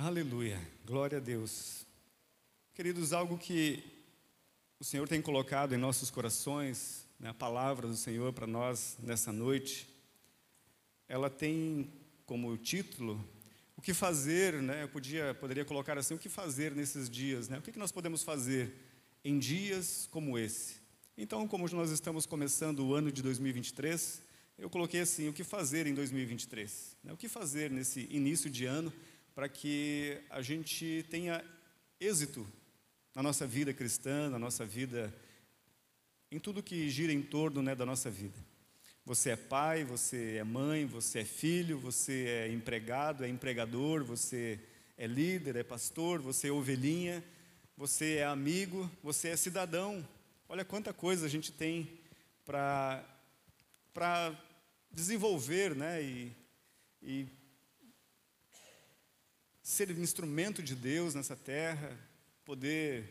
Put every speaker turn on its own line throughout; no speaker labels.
Aleluia, glória a Deus. Queridos, algo que o Senhor tem colocado em nossos corações, né, a palavra do Senhor para nós nessa noite, ela tem como título o que fazer, né? Eu podia, poderia colocar assim, o que fazer nesses dias, né? O que, que nós podemos fazer em dias como esse? Então, como nós estamos começando o ano de 2023, eu coloquei assim, o que fazer em 2023? Né? O que fazer nesse início de ano para que a gente tenha êxito na nossa vida cristã, na nossa vida, em tudo que gira em torno né, da nossa vida. Você é pai, você é mãe, você é filho, você é empregado, é empregador, você é líder, é pastor, você é ovelhinha, você é amigo, você é cidadão. Olha quanta coisa a gente tem para desenvolver né, e, e ser instrumento de Deus nessa terra, poder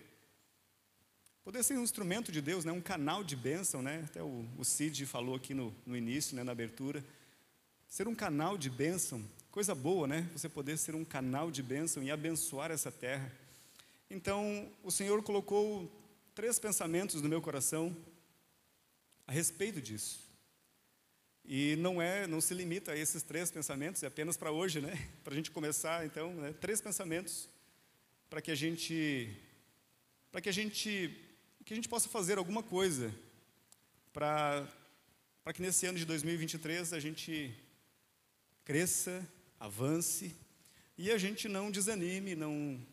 poder ser um instrumento de Deus, né, um canal de bênção, né? Até o, o Cid falou aqui no, no início, né, na abertura, ser um canal de bênção, coisa boa, né? Você poder ser um canal de bênção e abençoar essa terra. Então, o Senhor colocou três pensamentos no meu coração a respeito disso. E não é, não se limita a esses três pensamentos, é apenas para hoje, né? Para a gente começar, então, né? três pensamentos para que a gente, para que a gente que a gente possa fazer alguma coisa para para que nesse ano de 2023 a gente cresça, avance e a gente não desanime, não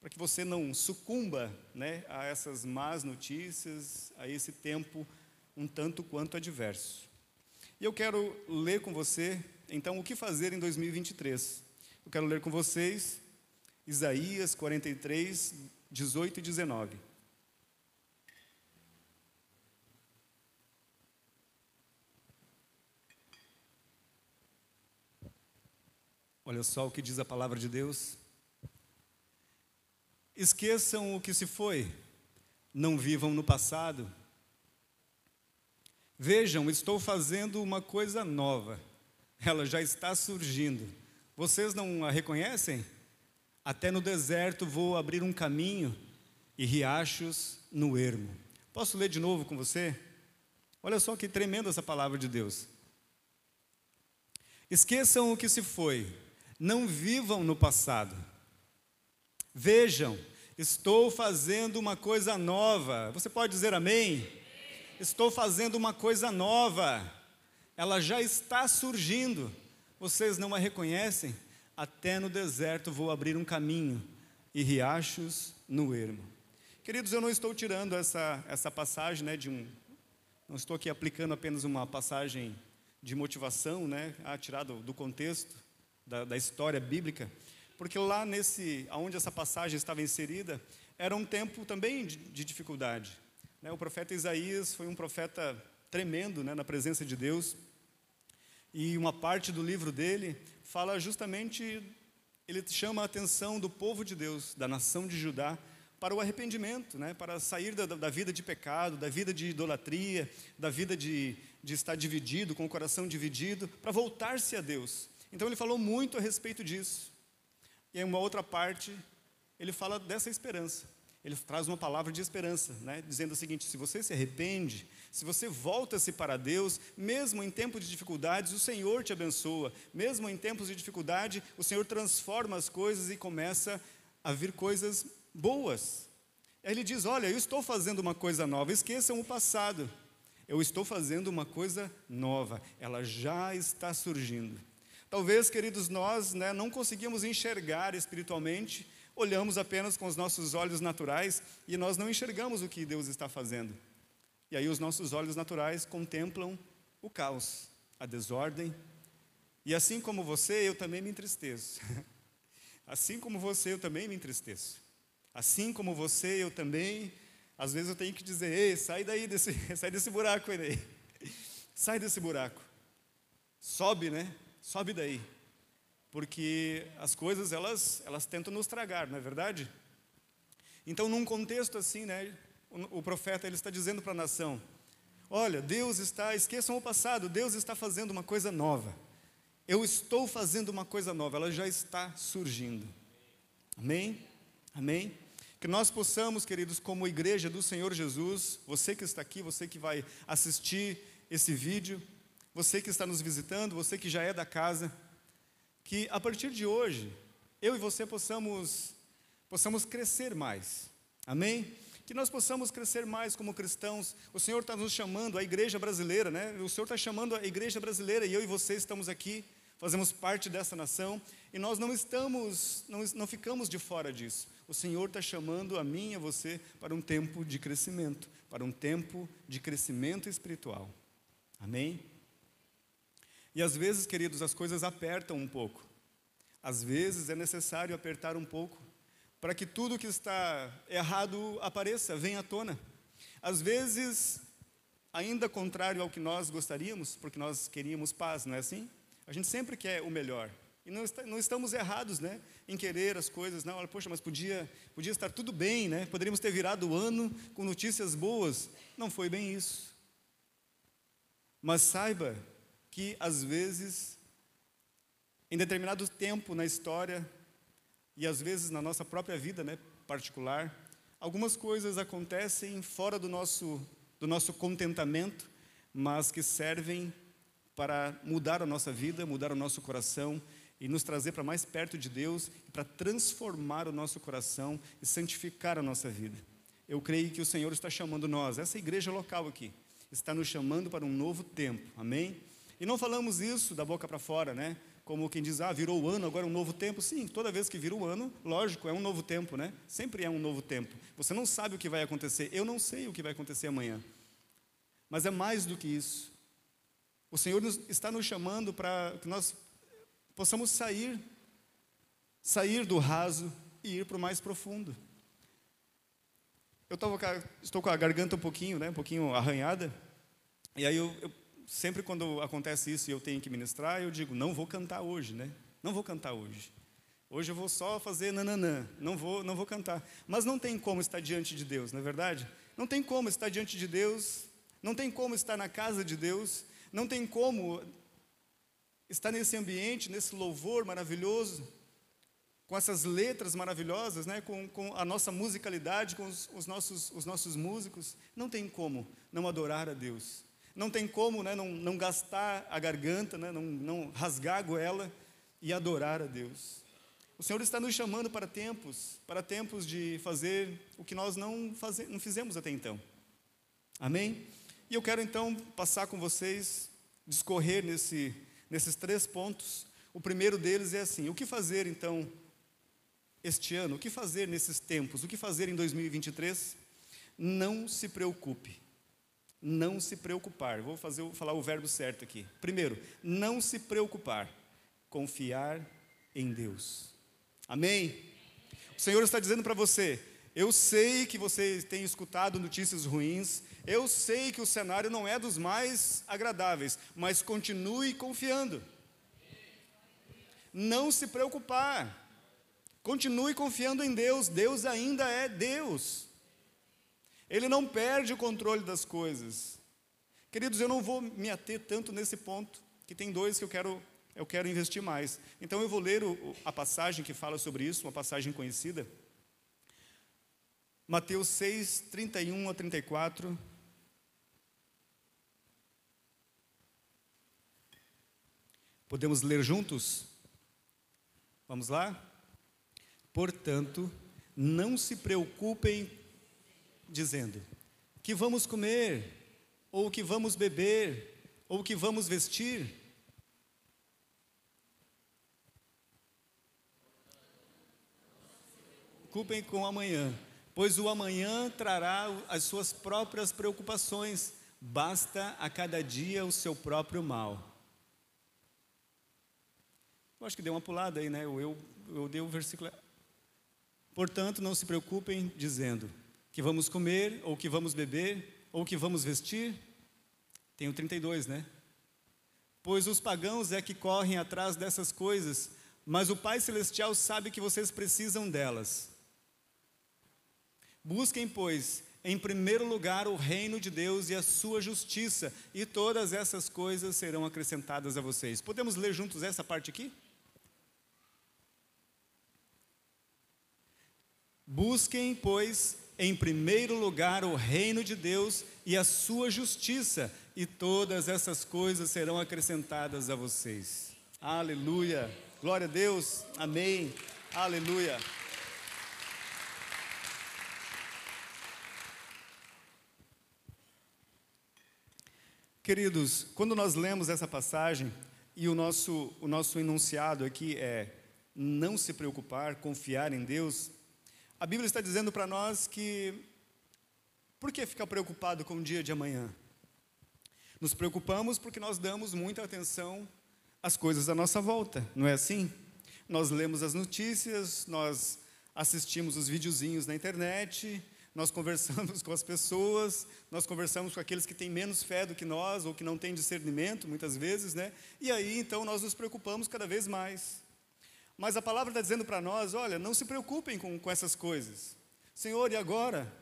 para que você não sucumba, né, a essas más notícias, a esse tempo um tanto quanto adverso. E eu quero ler com você, então, o que fazer em 2023. Eu quero ler com vocês Isaías 43, 18 e 19. Olha só o que diz a palavra de Deus. Esqueçam o que se foi, não vivam no passado. Vejam, estou fazendo uma coisa nova, ela já está surgindo. Vocês não a reconhecem? Até no deserto vou abrir um caminho e riachos no ermo. Posso ler de novo com você? Olha só que tremenda essa palavra de Deus. Esqueçam o que se foi, não vivam no passado. Vejam, estou fazendo uma coisa nova. Você pode dizer amém? Estou fazendo uma coisa nova. Ela já está surgindo. Vocês não a reconhecem? Até no deserto vou abrir um caminho e riachos no ermo. Queridos, eu não estou tirando essa, essa passagem né, de um. Não estou aqui aplicando apenas uma passagem de motivação, né, ah, tirado do contexto da, da história bíblica, porque lá nesse, aonde essa passagem estava inserida, era um tempo também de, de dificuldade. Né? O profeta Isaías foi um profeta tremendo né, na presença de Deus, e uma parte do livro dele fala justamente, ele chama a atenção do povo de Deus, da nação de Judá, para o arrependimento, né, para sair da, da vida de pecado, da vida de idolatria, da vida de, de estar dividido, com o coração dividido, para voltar-se a Deus. Então ele falou muito a respeito disso. E em uma outra parte, ele fala dessa esperança. Ele traz uma palavra de esperança, né? dizendo o seguinte: se você se arrepende, se você volta-se para Deus, mesmo em tempos de dificuldades, o Senhor te abençoa. Mesmo em tempos de dificuldade, o Senhor transforma as coisas e começa a vir coisas boas. Aí ele diz: Olha, eu estou fazendo uma coisa nova, esqueçam o passado. Eu estou fazendo uma coisa nova, ela já está surgindo. Talvez, queridos, nós né, não conseguimos enxergar espiritualmente, olhamos apenas com os nossos olhos naturais e nós não enxergamos o que Deus está fazendo. E aí os nossos olhos naturais contemplam o caos, a desordem. E assim como você, eu também me entristeço. Assim como você, eu também me entristeço. Assim como você, eu também, às vezes eu tenho que dizer, ei, sai daí desse, sai desse buraco aí. Sai desse buraco. Sobe, né? sobe daí. Porque as coisas, elas, elas tentam nos tragar, não é verdade? Então, num contexto assim, né, o, o profeta ele está dizendo para a nação: Olha, Deus está, esqueçam o passado, Deus está fazendo uma coisa nova. Eu estou fazendo uma coisa nova, ela já está surgindo. Amém? Amém? Que nós possamos, queridos, como igreja do Senhor Jesus, você que está aqui, você que vai assistir esse vídeo, você que está nos visitando, você que já é da casa, que a partir de hoje, eu e você possamos, possamos crescer mais. Amém? Que nós possamos crescer mais como cristãos. O Senhor está nos chamando, a igreja brasileira, né? O Senhor está chamando a igreja brasileira e eu e você estamos aqui, fazemos parte dessa nação e nós não estamos, não, não ficamos de fora disso. O Senhor está chamando a mim e a você para um tempo de crescimento, para um tempo de crescimento espiritual. Amém? E às vezes, queridos, as coisas apertam um pouco. Às vezes é necessário apertar um pouco para que tudo que está errado apareça, venha à tona. Às vezes, ainda contrário ao que nós gostaríamos, porque nós queríamos paz, não é assim? A gente sempre quer o melhor. E não, está, não estamos errados, né? Em querer as coisas. Não, olha, poxa, mas podia, podia estar tudo bem, né? Poderíamos ter virado o ano com notícias boas. Não foi bem isso. Mas saiba que às vezes, em determinado tempo na história, e às vezes na nossa própria vida né, particular, algumas coisas acontecem fora do nosso, do nosso contentamento, mas que servem para mudar a nossa vida, mudar o nosso coração e nos trazer para mais perto de Deus, para transformar o nosso coração e santificar a nossa vida. Eu creio que o Senhor está chamando nós, essa igreja local aqui, está nos chamando para um novo tempo, amém? E não falamos isso da boca para fora, né? Como quem diz, ah, virou o ano, agora é um novo tempo. Sim, toda vez que vira o ano, lógico, é um novo tempo, né? Sempre é um novo tempo. Você não sabe o que vai acontecer, eu não sei o que vai acontecer amanhã. Mas é mais do que isso. O Senhor está nos chamando para que nós possamos sair, sair do raso e ir para o mais profundo. Eu tava, estou com a garganta um pouquinho, né, um pouquinho arranhada, e aí eu, eu sempre quando acontece isso e eu tenho que ministrar, eu digo, não vou cantar hoje, né? Não vou cantar hoje. Hoje eu vou só fazer nananã, não vou, não vou cantar. Mas não tem como estar diante de Deus, não é verdade? Não tem como estar diante de Deus, não tem como estar na casa de Deus, não tem como estar nesse ambiente, nesse louvor maravilhoso, com essas letras maravilhosas, né? com, com a nossa musicalidade, com os, os, nossos, os nossos músicos. Não tem como não adorar a Deus. Não tem como né, não, não gastar a garganta, né, não, não rasgar a goela e adorar a Deus. O Senhor está nos chamando para tempos, para tempos de fazer o que nós não, faze, não fizemos até então. Amém? E eu quero então passar com vocês, discorrer nesse, nesses três pontos. O primeiro deles é assim: o que fazer então este ano? O que fazer nesses tempos? O que fazer em 2023? Não se preocupe não se preocupar. Vou fazer, falar o verbo certo aqui. Primeiro, não se preocupar, confiar em Deus. Amém? O Senhor está dizendo para você: eu sei que você tem escutado notícias ruins, eu sei que o cenário não é dos mais agradáveis, mas continue confiando. Não se preocupar. Continue confiando em Deus, Deus ainda é Deus. Ele não perde o controle das coisas. Queridos, eu não vou me ater tanto nesse ponto, que tem dois que eu quero, eu quero investir mais. Então eu vou ler o, a passagem que fala sobre isso, uma passagem conhecida. Mateus 6, 31 a 34. Podemos ler juntos? Vamos lá? Portanto, não se preocupem dizendo: que vamos comer, ou que vamos beber, ou que vamos vestir. Culpem com amanhã, pois o amanhã trará as suas próprias preocupações, basta a cada dia o seu próprio mal. Eu acho que deu uma pulada aí, né? Eu, eu, eu dei o versículo. Portanto, não se preocupem dizendo: que vamos comer, ou que vamos beber, ou que vamos vestir? Tem o 32, né? Pois os pagãos é que correm atrás dessas coisas, mas o Pai Celestial sabe que vocês precisam delas. Busquem, pois, em primeiro lugar o reino de Deus e a sua justiça, e todas essas coisas serão acrescentadas a vocês. Podemos ler juntos essa parte aqui? Busquem, pois, em primeiro lugar o reino de Deus e a sua justiça, e todas essas coisas serão acrescentadas a vocês. Aleluia. Glória a Deus. Amém. Aleluia. Queridos, quando nós lemos essa passagem e o nosso, o nosso enunciado aqui é não se preocupar, confiar em Deus, a Bíblia está dizendo para nós que por que ficar preocupado com o dia de amanhã? Nos preocupamos porque nós damos muita atenção às coisas à nossa volta, não é assim? Nós lemos as notícias, nós assistimos os videozinhos na internet, nós conversamos com as pessoas, nós conversamos com aqueles que têm menos fé do que nós ou que não têm discernimento, muitas vezes, né? E aí então nós nos preocupamos cada vez mais. Mas a palavra está dizendo para nós: olha, não se preocupem com, com essas coisas. Senhor, e agora?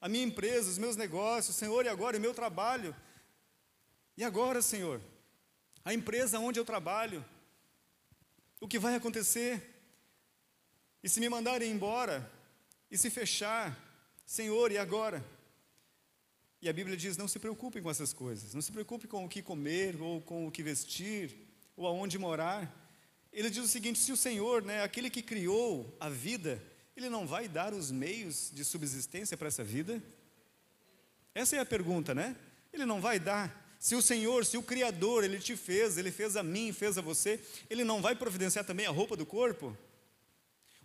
A minha empresa, os meus negócios, Senhor, e agora? o meu trabalho? E agora, Senhor? A empresa onde eu trabalho? O que vai acontecer? E se me mandarem embora? E se fechar? Senhor, e agora? E a Bíblia diz: não se preocupem com essas coisas, não se preocupe com o que comer, ou com o que vestir, ou aonde morar ele diz o seguinte: se o Senhor, né, aquele que criou a vida, ele não vai dar os meios de subsistência para essa vida? Essa é a pergunta, né? Ele não vai dar. Se o Senhor, se o Criador, ele te fez, ele fez a mim, fez a você, ele não vai providenciar também a roupa do corpo?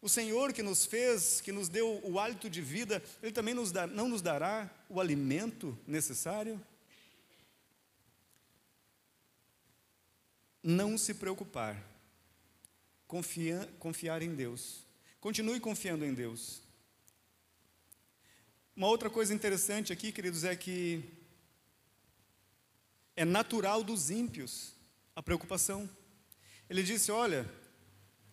O Senhor que nos fez, que nos deu o hálito de vida, ele também nos dá, não nos dará o alimento necessário? Não se preocupar Confia, confiar em Deus. Continue confiando em Deus. Uma outra coisa interessante aqui, queridos, é que é natural dos ímpios a preocupação. Ele disse: Olha,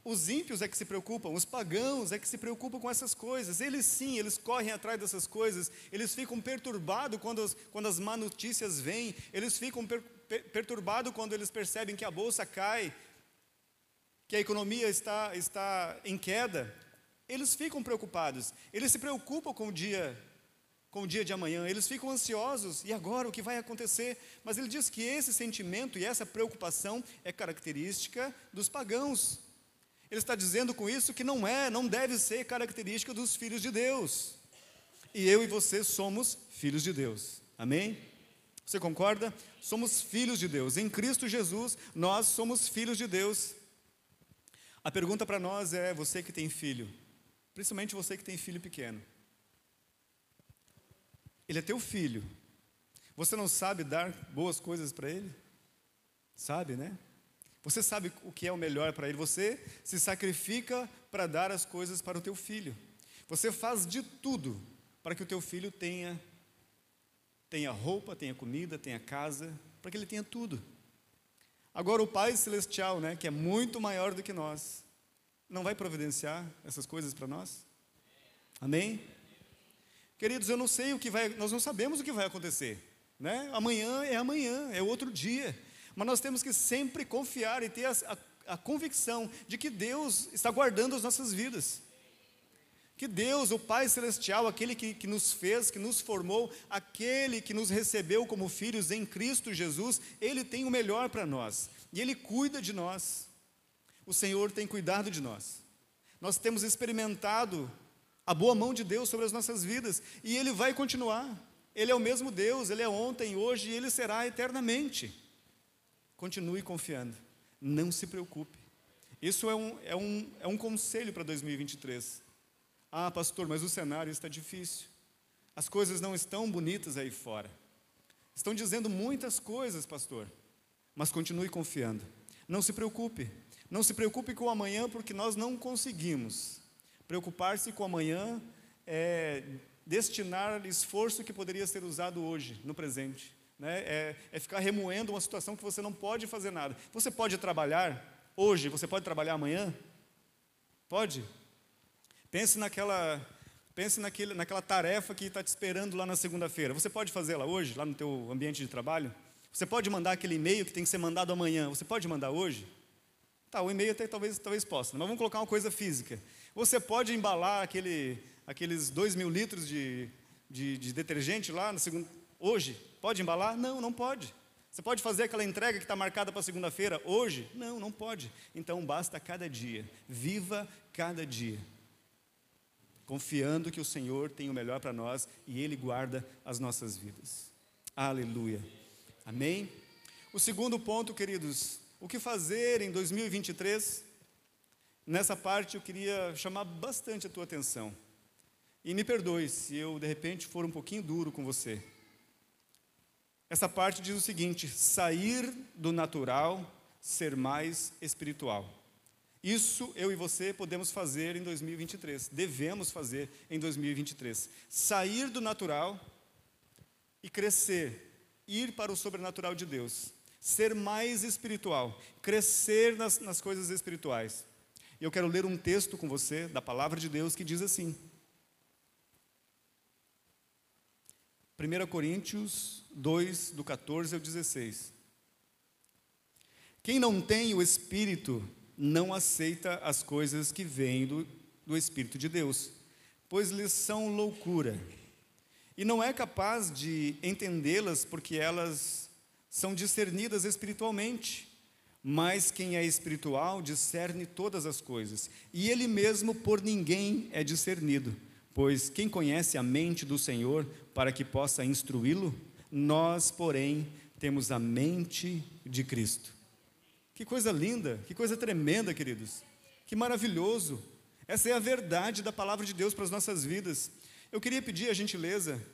os ímpios é que se preocupam, os pagãos é que se preocupam com essas coisas. Eles sim, eles correm atrás dessas coisas, eles ficam perturbados quando as, quando as má notícias vêm, eles ficam per, per, perturbados quando eles percebem que a bolsa cai, que a economia está, está em queda, eles ficam preocupados, eles se preocupam com o dia com o dia de amanhã, eles ficam ansiosos, e agora o que vai acontecer? Mas ele diz que esse sentimento e essa preocupação é característica dos pagãos. Ele está dizendo com isso que não é, não deve ser característica dos filhos de Deus. E eu e você somos filhos de Deus. Amém? Você concorda? Somos filhos de Deus. Em Cristo Jesus, nós somos filhos de Deus. A pergunta para nós é: você que tem filho, principalmente você que tem filho pequeno, ele é teu filho, você não sabe dar boas coisas para ele? Sabe, né? Você sabe o que é o melhor para ele, você se sacrifica para dar as coisas para o teu filho. Você faz de tudo para que o teu filho tenha tenha roupa, tenha comida, tenha casa, para que ele tenha tudo. Agora o Pai Celestial, né, que é muito maior do que nós, não vai providenciar essas coisas para nós? Amém? Queridos, eu não sei o que vai, nós não sabemos o que vai acontecer, né? Amanhã é amanhã, é outro dia. Mas nós temos que sempre confiar e ter a, a, a convicção de que Deus está guardando as nossas vidas. Que Deus, o Pai Celestial, aquele que, que nos fez, que nos formou, aquele que nos recebeu como filhos em Cristo Jesus, Ele tem o melhor para nós e Ele cuida de nós. O Senhor tem cuidado de nós. Nós temos experimentado a boa mão de Deus sobre as nossas vidas e Ele vai continuar. Ele é o mesmo Deus, Ele é ontem, hoje e Ele será eternamente. Continue confiando, não se preocupe. Isso é um, é um, é um conselho para 2023. Ah, pastor, mas o cenário está difícil. As coisas não estão bonitas aí fora. Estão dizendo muitas coisas, pastor. Mas continue confiando. Não se preocupe. Não se preocupe com o amanhã, porque nós não conseguimos. Preocupar-se com o amanhã é destinar esforço que poderia ser usado hoje, no presente. Né? É, é ficar remoendo uma situação que você não pode fazer nada. Você pode trabalhar hoje, você pode trabalhar amanhã? Pode? Pense naquela, pense naquele, naquela tarefa que está te esperando lá na segunda-feira. Você pode fazê-la hoje, lá no teu ambiente de trabalho? Você pode mandar aquele e-mail que tem que ser mandado amanhã. Você pode mandar hoje? Tá, o e-mail até talvez, talvez possa, mas vamos colocar uma coisa física. Você pode embalar aquele, aqueles dois mil litros de, de, de detergente lá no segundo, hoje? Pode embalar? Não, não pode. Você pode fazer aquela entrega que está marcada para segunda-feira hoje? Não, não pode. Então basta cada dia. Viva cada dia. Confiando que o Senhor tem o melhor para nós e Ele guarda as nossas vidas. Aleluia. Amém? O segundo ponto, queridos, o que fazer em 2023? Nessa parte eu queria chamar bastante a tua atenção. E me perdoe se eu de repente for um pouquinho duro com você. Essa parte diz o seguinte: sair do natural, ser mais espiritual. Isso eu e você podemos fazer em 2023, devemos fazer em 2023. Sair do natural e crescer, ir para o sobrenatural de Deus ser mais espiritual, crescer nas, nas coisas espirituais. Eu quero ler um texto com você da palavra de Deus que diz assim. 1 Coríntios 2, do 14 ao 16. Quem não tem o Espírito não aceita as coisas que vêm do, do Espírito de Deus, pois lhes são loucura, e não é capaz de entendê-las porque elas são discernidas espiritualmente. Mas quem é espiritual discerne todas as coisas, e ele mesmo por ninguém é discernido. Pois quem conhece a mente do Senhor para que possa instruí-lo? Nós, porém, temos a mente de Cristo. Que coisa linda, que coisa tremenda, queridos. Que maravilhoso. Essa é a verdade da palavra de Deus para as nossas vidas. Eu queria pedir a gentileza,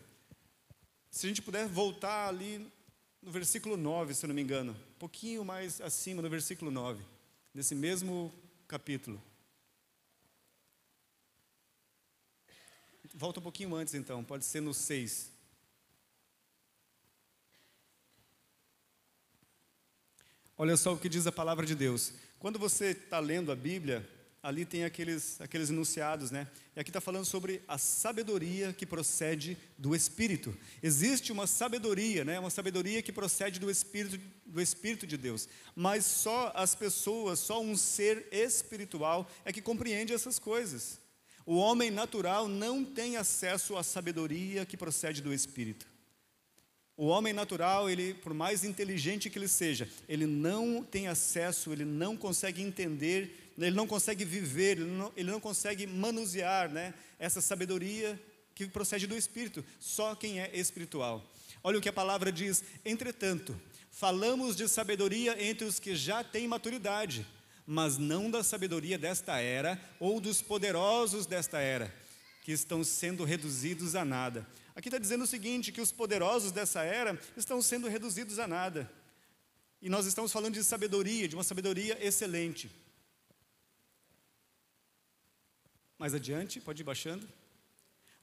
se a gente puder voltar ali no versículo 9, se eu não me engano, um pouquinho mais acima, no versículo 9, nesse mesmo capítulo. Volta um pouquinho antes então, pode ser no 6. Olha só o que diz a palavra de Deus. Quando você está lendo a Bíblia, ali tem aqueles, aqueles enunciados, né? E aqui está falando sobre a sabedoria que procede do Espírito. Existe uma sabedoria, né? Uma sabedoria que procede do Espírito, do Espírito de Deus. Mas só as pessoas, só um ser espiritual é que compreende essas coisas. O homem natural não tem acesso à sabedoria que procede do Espírito. O homem natural, ele, por mais inteligente que ele seja, ele não tem acesso, ele não consegue entender ele não consegue viver, ele não, ele não consegue manusear né, essa sabedoria que procede do Espírito, só quem é espiritual. Olha o que a palavra diz: entretanto, falamos de sabedoria entre os que já têm maturidade, mas não da sabedoria desta era ou dos poderosos desta era, que estão sendo reduzidos a nada. Aqui está dizendo o seguinte: que os poderosos dessa era estão sendo reduzidos a nada. E nós estamos falando de sabedoria, de uma sabedoria excelente. Mais adiante, pode ir baixando.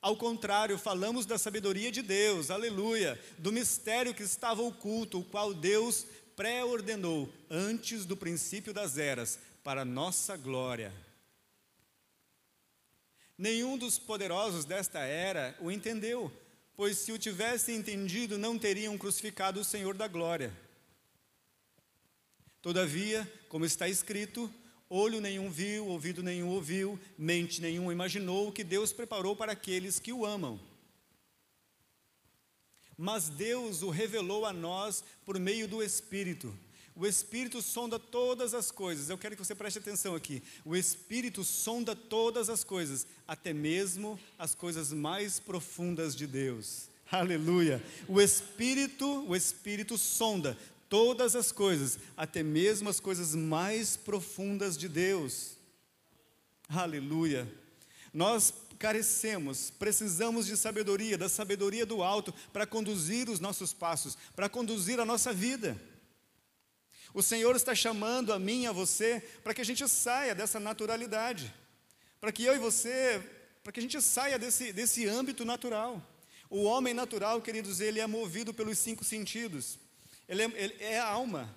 Ao contrário, falamos da sabedoria de Deus, aleluia, do mistério que estava oculto, o qual Deus pré-ordenou antes do princípio das eras, para nossa glória. Nenhum dos poderosos desta era o entendeu, pois se o tivessem entendido, não teriam crucificado o Senhor da glória. Todavia, como está escrito, Olho nenhum viu, ouvido nenhum ouviu, mente nenhum imaginou o que Deus preparou para aqueles que o amam. Mas Deus o revelou a nós por meio do Espírito. O Espírito sonda todas as coisas. Eu quero que você preste atenção aqui. O Espírito sonda todas as coisas, até mesmo as coisas mais profundas de Deus. Aleluia. O Espírito, o Espírito sonda todas as coisas, até mesmo as coisas mais profundas de Deus. Aleluia. Nós carecemos, precisamos de sabedoria, da sabedoria do alto, para conduzir os nossos passos, para conduzir a nossa vida. O Senhor está chamando a mim a você para que a gente saia dessa naturalidade, para que eu e você, para que a gente saia desse, desse âmbito natural. O homem natural, queridos, ele é movido pelos cinco sentidos. Ele é, ele é a alma.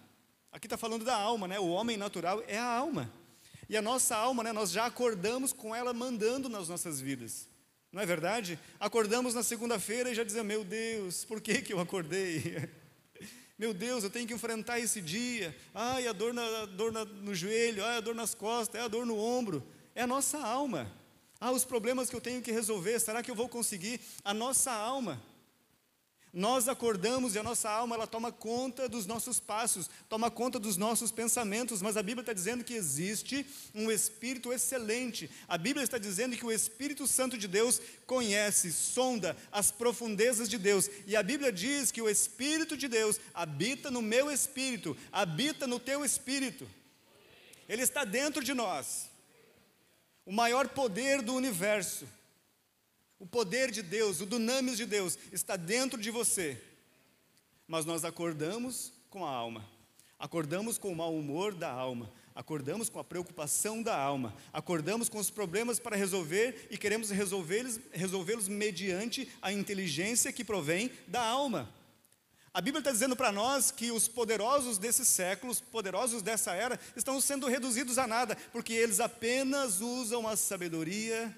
Aqui está falando da alma, né? O homem natural é a alma. E a nossa alma, né? Nós já acordamos com ela mandando nas nossas vidas. Não é verdade? Acordamos na segunda-feira e já dizemos: Meu Deus, por que, que eu acordei? Meu Deus, eu tenho que enfrentar esse dia. Ai, a dor, na, a dor na, no joelho, ai, a dor nas costas, é a dor no ombro. É a nossa alma. Ah, os problemas que eu tenho que resolver, será que eu vou conseguir? A nossa alma. Nós acordamos e a nossa alma ela toma conta dos nossos passos, toma conta dos nossos pensamentos, mas a Bíblia está dizendo que existe um Espírito excelente. A Bíblia está dizendo que o Espírito Santo de Deus conhece, sonda as profundezas de Deus. E a Bíblia diz que o Espírito de Deus habita no meu espírito, habita no teu espírito. Ele está dentro de nós. O maior poder do universo, o poder de Deus, o dunamis de Deus, está dentro de você. Mas nós acordamos com a alma, acordamos com o mau humor da alma, acordamos com a preocupação da alma, acordamos com os problemas para resolver e queremos resolvê-los resolvê mediante a inteligência que provém da alma. A Bíblia está dizendo para nós que os poderosos desses séculos, poderosos dessa era, estão sendo reduzidos a nada, porque eles apenas usam a sabedoria,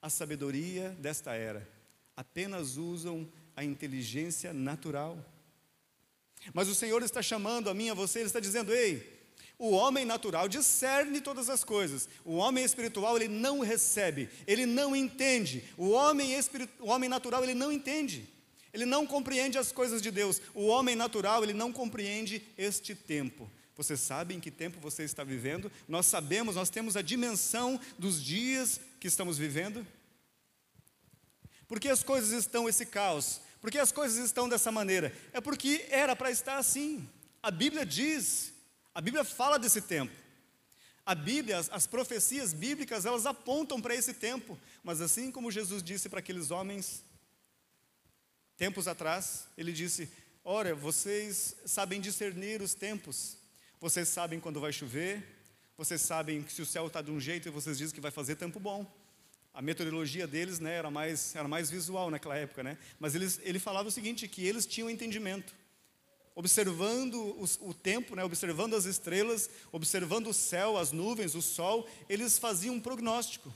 a sabedoria desta era, apenas usam a inteligência natural. Mas o Senhor está chamando a mim, a você, Ele está dizendo: ei, o homem natural discerne todas as coisas. O homem espiritual, ele não recebe, ele não entende. O homem, o homem natural, ele não entende. Ele não compreende as coisas de Deus. O homem natural, ele não compreende este tempo. Você sabe em que tempo você está vivendo? Nós sabemos, nós temos a dimensão dos dias que estamos vivendo. Por que as coisas estão esse caos? Por que as coisas estão dessa maneira? É porque era para estar assim. A Bíblia diz, a Bíblia fala desse tempo. A Bíblia, as, as profecias bíblicas, elas apontam para esse tempo. Mas assim como Jesus disse para aqueles homens Tempos atrás, ele disse: Ora, vocês sabem discernir os tempos, vocês sabem quando vai chover, vocês sabem que se o céu está de um jeito e vocês dizem que vai fazer tempo bom. A meteorologia deles né, era, mais, era mais visual naquela época, né? mas eles, ele falava o seguinte: que eles tinham entendimento. Observando os, o tempo, né, observando as estrelas, observando o céu, as nuvens, o sol, eles faziam um prognóstico.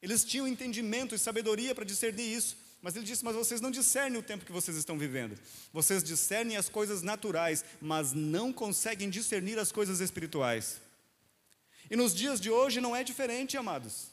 Eles tinham entendimento e sabedoria para discernir isso. Mas ele disse: Mas vocês não discernem o tempo que vocês estão vivendo. Vocês discernem as coisas naturais, mas não conseguem discernir as coisas espirituais. E nos dias de hoje não é diferente, amados.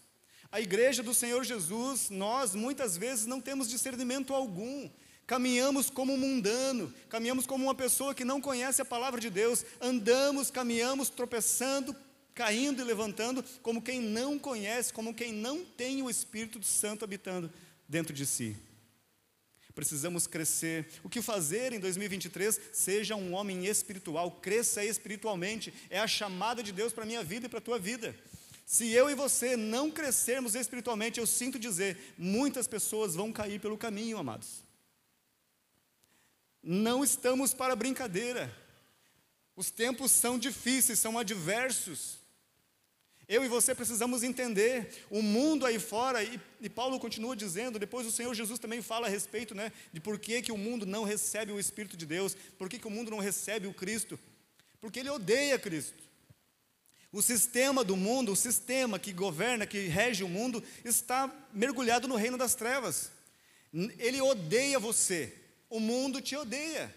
A igreja do Senhor Jesus, nós muitas vezes não temos discernimento algum. Caminhamos como um mundano, caminhamos como uma pessoa que não conhece a palavra de Deus, andamos, caminhamos tropeçando, caindo e levantando, como quem não conhece, como quem não tem o Espírito Santo habitando dentro de si. Precisamos crescer. O que fazer em 2023? Seja um homem espiritual, cresça espiritualmente. É a chamada de Deus para a minha vida e para a tua vida. Se eu e você não crescermos espiritualmente, eu sinto dizer, muitas pessoas vão cair pelo caminho, amados. Não estamos para brincadeira. Os tempos são difíceis, são adversos. Eu e você precisamos entender o mundo aí fora, e, e, Paulo continua dizendo, depois o Senhor Jesus também fala a respeito né, de por que, que o mundo não recebe o Espírito de Deus, por que, que o mundo não recebe o Cristo, porque ele odeia Cristo. O sistema do mundo, o sistema que governa, que rege o mundo, está mergulhado no reino das trevas. Ele odeia você, o mundo te odeia.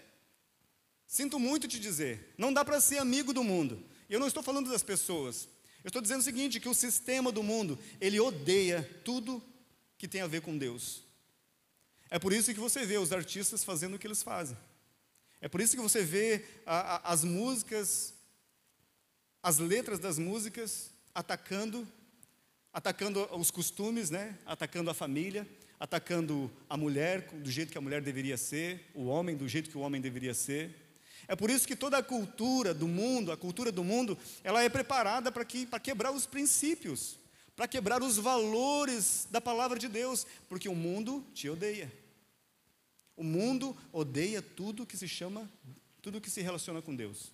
Sinto muito te dizer, não dá para ser amigo do mundo. Eu não estou falando das pessoas, eu estou dizendo o seguinte, que o sistema do mundo, ele odeia tudo que tem a ver com Deus. É por isso que você vê os artistas fazendo o que eles fazem. É por isso que você vê a, a, as músicas, as letras das músicas atacando, atacando os costumes, né? atacando a família, atacando a mulher do jeito que a mulher deveria ser, o homem do jeito que o homem deveria ser. É por isso que toda a cultura do mundo, a cultura do mundo, ela é preparada para que, quebrar os princípios, para quebrar os valores da palavra de Deus, porque o mundo te odeia. O mundo odeia tudo que se chama, tudo que se relaciona com Deus.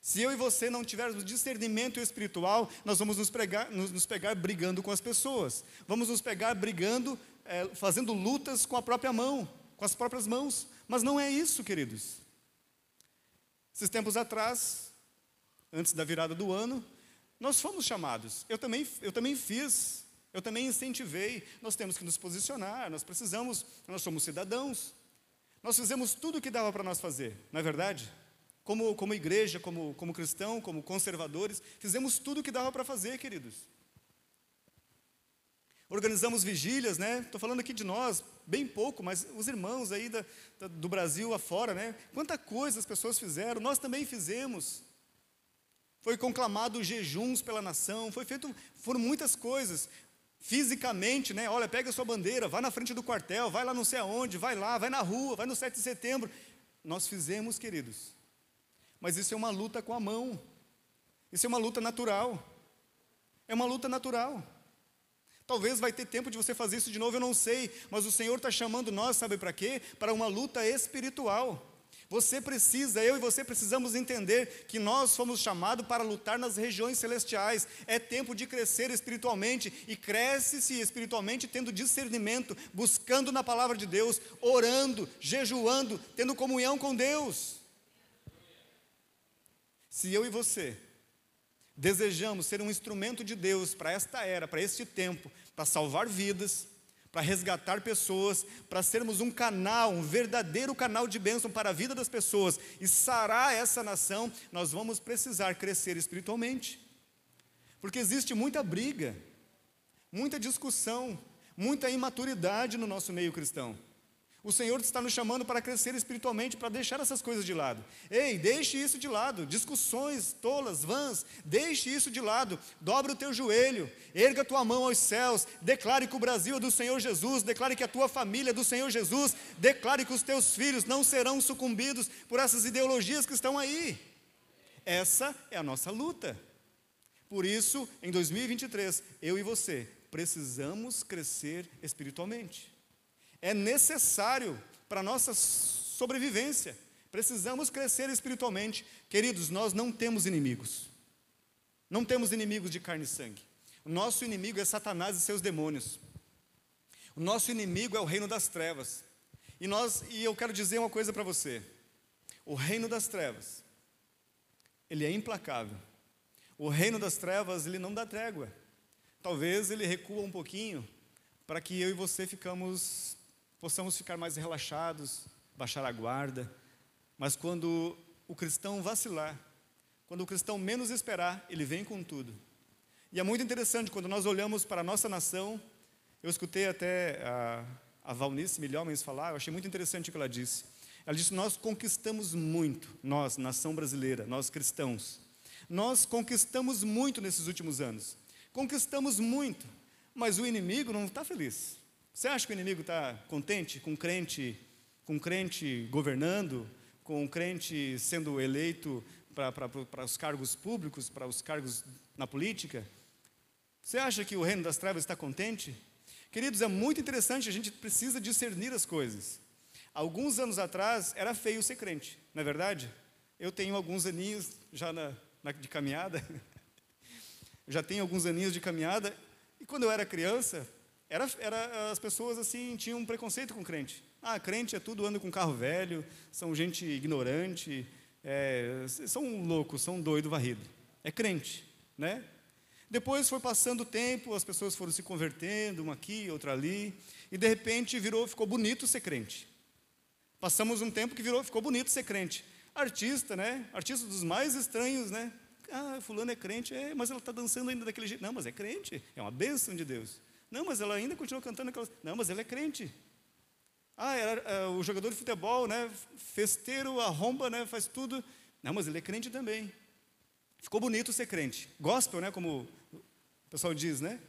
Se eu e você não tivermos discernimento espiritual, nós vamos nos, pregar, nos, nos pegar brigando com as pessoas, vamos nos pegar brigando, é, fazendo lutas com a própria mão, com as próprias mãos. Mas não é isso, queridos. Esses tempos atrás, antes da virada do ano, nós fomos chamados. Eu também, eu também fiz, eu também incentivei. Nós temos que nos posicionar, nós precisamos, nós somos cidadãos. Nós fizemos tudo o que dava para nós fazer, não é verdade? Como, como igreja, como, como cristão, como conservadores, fizemos tudo o que dava para fazer, queridos. Organizamos vigílias, né? Estou falando aqui de nós, bem pouco, mas os irmãos aí da, da, do Brasil afora, né? Quanta coisa as pessoas fizeram, nós também fizemos. Foi conclamado jejuns pela nação, foi feito, foram muitas coisas. Fisicamente, né? Olha, pega a sua bandeira, vai na frente do quartel, vai lá não sei aonde, vai lá, vai na rua, vai no 7 de setembro. Nós fizemos, queridos. Mas isso é uma luta com a mão. Isso é uma luta natural. É uma luta natural. Talvez vai ter tempo de você fazer isso de novo, eu não sei, mas o Senhor está chamando nós, sabe para quê? Para uma luta espiritual. Você precisa, eu e você precisamos entender que nós fomos chamados para lutar nas regiões celestiais. É tempo de crescer espiritualmente e cresce-se espiritualmente tendo discernimento, buscando na palavra de Deus, orando, jejuando, tendo comunhão com Deus. Se eu e você desejamos ser um instrumento de Deus para esta era, para este tempo, para salvar vidas, para resgatar pessoas, para sermos um canal, um verdadeiro canal de bênção para a vida das pessoas e sarar essa nação, nós vamos precisar crescer espiritualmente. Porque existe muita briga, muita discussão, muita imaturidade no nosso meio cristão. O Senhor está nos chamando para crescer espiritualmente, para deixar essas coisas de lado. Ei, deixe isso de lado. Discussões tolas, vãs, deixe isso de lado. Dobre o teu joelho, erga tua mão aos céus, declare que o Brasil é do Senhor Jesus, declare que a tua família é do Senhor Jesus, declare que os teus filhos não serão sucumbidos por essas ideologias que estão aí. Essa é a nossa luta. Por isso, em 2023, eu e você precisamos crescer espiritualmente é necessário para a nossa sobrevivência. Precisamos crescer espiritualmente. Queridos, nós não temos inimigos. Não temos inimigos de carne e sangue. O nosso inimigo é Satanás e seus demônios. O nosso inimigo é o reino das trevas. E nós, e eu quero dizer uma coisa para você. O reino das trevas, ele é implacável. O reino das trevas, ele não dá trégua. Talvez ele recua um pouquinho para que eu e você ficamos possamos ficar mais relaxados, baixar a guarda, mas quando o cristão vacilar, quando o cristão menos esperar, ele vem com tudo. E é muito interessante quando nós olhamos para a nossa nação, eu escutei até a, a Valnice Milhomens falar, eu achei muito interessante o que ela disse. Ela disse: Nós conquistamos muito, nós, nação brasileira, nós cristãos. Nós conquistamos muito nesses últimos anos. Conquistamos muito, mas o inimigo não está feliz. Você acha que o inimigo está contente com crente, com crente governando, com crente sendo eleito para os cargos públicos, para os cargos na política? Você acha que o reino das trevas está contente? Queridos, é muito interessante, a gente precisa discernir as coisas. Alguns anos atrás era feio ser crente, não é verdade? Eu tenho alguns aninhos já na, na, de caminhada, já tenho alguns aninhos de caminhada, e quando eu era criança, era, era, as pessoas assim tinham um preconceito com crente. Ah, crente é tudo, anda com carro velho, são gente ignorante, é, são loucos, são doido varrido. É crente, né? Depois foi passando o tempo, as pessoas foram se convertendo, uma aqui, outra ali, e de repente virou, ficou bonito ser crente. Passamos um tempo que virou, ficou bonito ser crente. Artista, né? Artista dos mais estranhos, né? Ah, fulano é crente, é, mas ela está dançando ainda daquele jeito. Não, mas é crente, é uma bênção de Deus. Não, mas ela ainda continua cantando aquelas. Não, mas ela é crente. Ah, é, o jogador de futebol, né? Festeiro, arromba, né? Faz tudo. Não, mas ele é crente também. Ficou bonito ser crente. Gospel, né? Como o pessoal diz, né?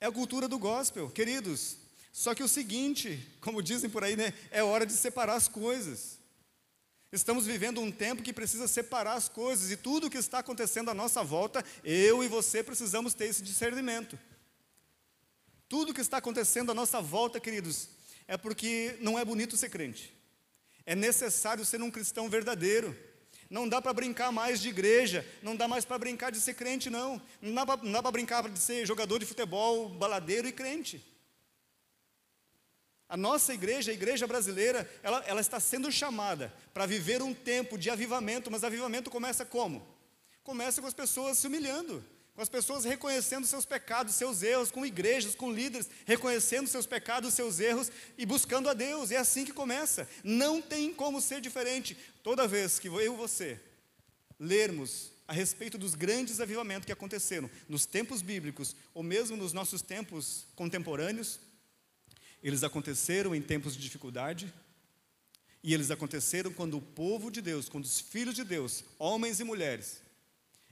É a cultura do gospel, queridos. Só que o seguinte, como dizem por aí, né? É hora de separar as coisas. Estamos vivendo um tempo que precisa separar as coisas e tudo o que está acontecendo à nossa volta, eu e você precisamos ter esse discernimento. Tudo que está acontecendo à nossa volta, queridos, é porque não é bonito ser crente. É necessário ser um cristão verdadeiro. Não dá para brincar mais de igreja, não dá mais para brincar de ser crente, não. Não dá para brincar de ser jogador de futebol, baladeiro e crente. A nossa igreja, a igreja brasileira, ela, ela está sendo chamada para viver um tempo de avivamento, mas avivamento começa como? Começa com as pessoas se humilhando, com as pessoas reconhecendo seus pecados, seus erros, com igrejas, com líderes, reconhecendo seus pecados, seus erros e buscando a Deus. É assim que começa. Não tem como ser diferente. Toda vez que eu e você lermos a respeito dos grandes avivamentos que aconteceram nos tempos bíblicos, ou mesmo nos nossos tempos contemporâneos, eles aconteceram em tempos de dificuldade, e eles aconteceram quando o povo de Deus, quando os filhos de Deus, homens e mulheres,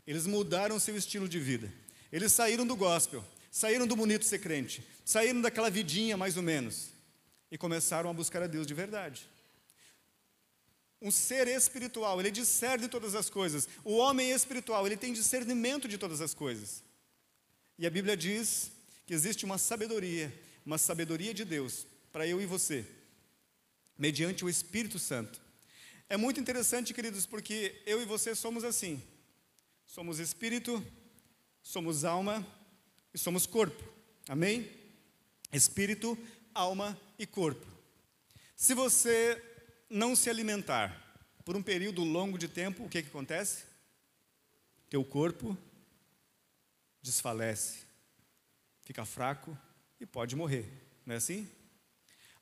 eles mudaram seu estilo de vida. Eles saíram do gospel, saíram do bonito ser crente, saíram daquela vidinha mais ou menos e começaram a buscar a Deus de verdade. Um ser espiritual, ele discerne todas as coisas. O homem espiritual, ele tem discernimento de todas as coisas. E a Bíblia diz que existe uma sabedoria, uma sabedoria de Deus para eu e você, mediante o Espírito Santo. É muito interessante, queridos, porque eu e você somos assim. Somos espírito, somos alma e somos corpo. Amém? Espírito, alma e corpo. Se você não se alimentar por um período longo de tempo, o que, que acontece? Teu corpo desfalece, fica fraco e pode morrer, não é assim?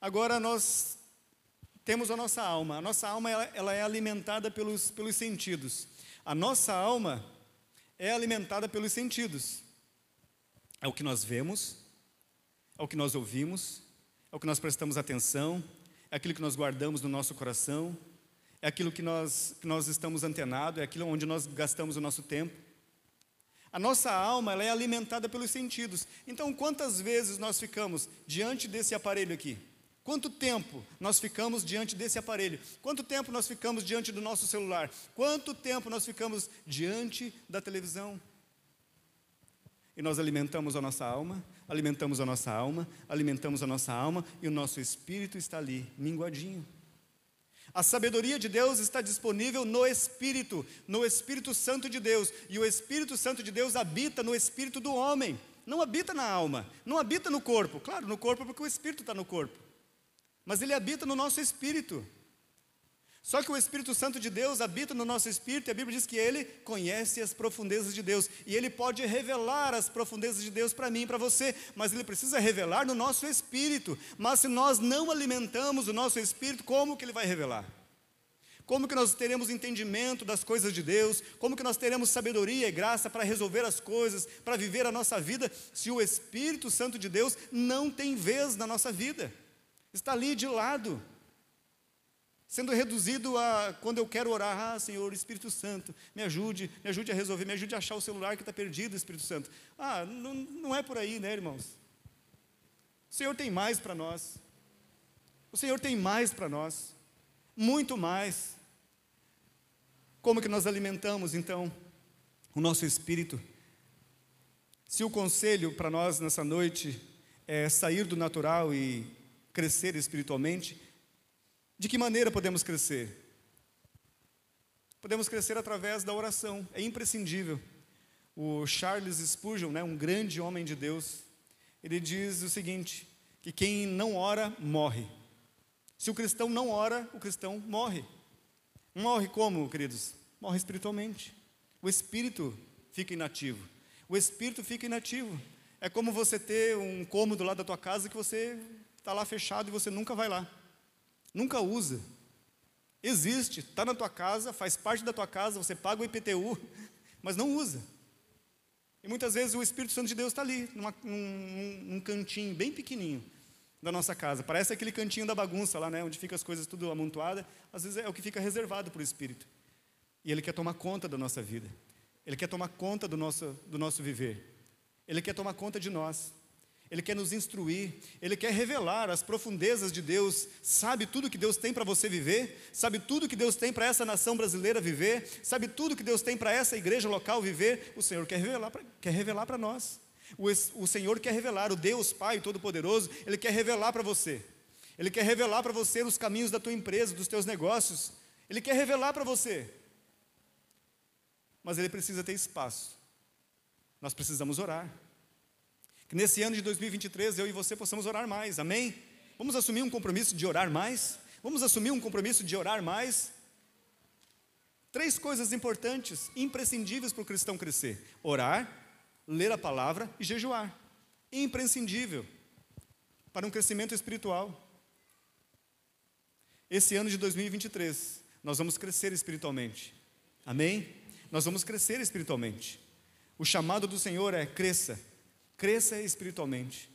Agora nós temos a nossa alma. A nossa alma ela, ela é alimentada pelos, pelos sentidos. A nossa alma é alimentada pelos sentidos. É o que nós vemos, é o que nós ouvimos, é o que nós prestamos atenção, é aquilo que nós guardamos no nosso coração, é aquilo que nós, que nós estamos antenados, é aquilo onde nós gastamos o nosso tempo. A nossa alma ela é alimentada pelos sentidos. Então, quantas vezes nós ficamos diante desse aparelho aqui? Quanto tempo nós ficamos diante desse aparelho? Quanto tempo nós ficamos diante do nosso celular? Quanto tempo nós ficamos diante da televisão? E nós alimentamos a nossa alma, alimentamos a nossa alma, alimentamos a nossa alma e o nosso espírito está ali, minguadinho. A sabedoria de Deus está disponível no Espírito, no Espírito Santo de Deus, e o Espírito Santo de Deus habita no espírito do homem, não habita na alma, não habita no corpo. Claro, no corpo porque o Espírito está no corpo mas ele habita no nosso espírito. Só que o Espírito Santo de Deus habita no nosso espírito, e a Bíblia diz que ele conhece as profundezas de Deus, e ele pode revelar as profundezas de Deus para mim e para você, mas ele precisa revelar no nosso espírito. Mas se nós não alimentamos o nosso espírito, como que ele vai revelar? Como que nós teremos entendimento das coisas de Deus? Como que nós teremos sabedoria e graça para resolver as coisas, para viver a nossa vida, se o Espírito Santo de Deus não tem vez na nossa vida? Está ali de lado, sendo reduzido a quando eu quero orar, ah, Senhor, Espírito Santo, me ajude, me ajude a resolver, me ajude a achar o celular que está perdido, Espírito Santo. Ah, não, não é por aí, né, irmãos? O Senhor tem mais para nós. O Senhor tem mais para nós, muito mais. Como que nós alimentamos então o nosso espírito? Se o conselho para nós nessa noite é sair do natural e crescer espiritualmente, de que maneira podemos crescer? Podemos crescer através da oração, é imprescindível. O Charles Spurgeon, né, um grande homem de Deus, ele diz o seguinte: que quem não ora, morre. Se o cristão não ora, o cristão morre. Morre como, queridos? Morre espiritualmente. O espírito fica inativo. O espírito fica inativo. É como você ter um cômodo lá da tua casa que você está lá fechado e você nunca vai lá, nunca usa. Existe, está na tua casa, faz parte da tua casa, você paga o IPTU, mas não usa. E muitas vezes o Espírito Santo de Deus está ali, numa, num, num cantinho bem pequenininho da nossa casa. Parece aquele cantinho da bagunça lá, né, onde fica as coisas tudo amontoadas. Às vezes é o que fica reservado para o Espírito. E Ele quer tomar conta da nossa vida. Ele quer tomar conta do nosso, do nosso viver. Ele quer tomar conta de nós. Ele quer nos instruir, Ele quer revelar as profundezas de Deus, sabe tudo que Deus tem para você viver, sabe tudo que Deus tem para essa nação brasileira viver, sabe tudo que Deus tem para essa igreja local viver, o Senhor quer revelar para quer revelar para nós. O, o Senhor quer revelar, o Deus Pai Todo-Poderoso, Ele quer revelar para você. Ele quer revelar para você os caminhos da tua empresa, dos teus negócios. Ele quer revelar para você. Mas ele precisa ter espaço. Nós precisamos orar. Que nesse ano de 2023 eu e você possamos orar mais, amém? Vamos assumir um compromisso de orar mais? Vamos assumir um compromisso de orar mais? Três coisas importantes, imprescindíveis para o cristão crescer: orar, ler a palavra e jejuar. Imprescindível para um crescimento espiritual. Esse ano de 2023, nós vamos crescer espiritualmente. Amém? nós vamos crescer espiritualmente. O chamado do Senhor é cresça, cresça espiritualmente.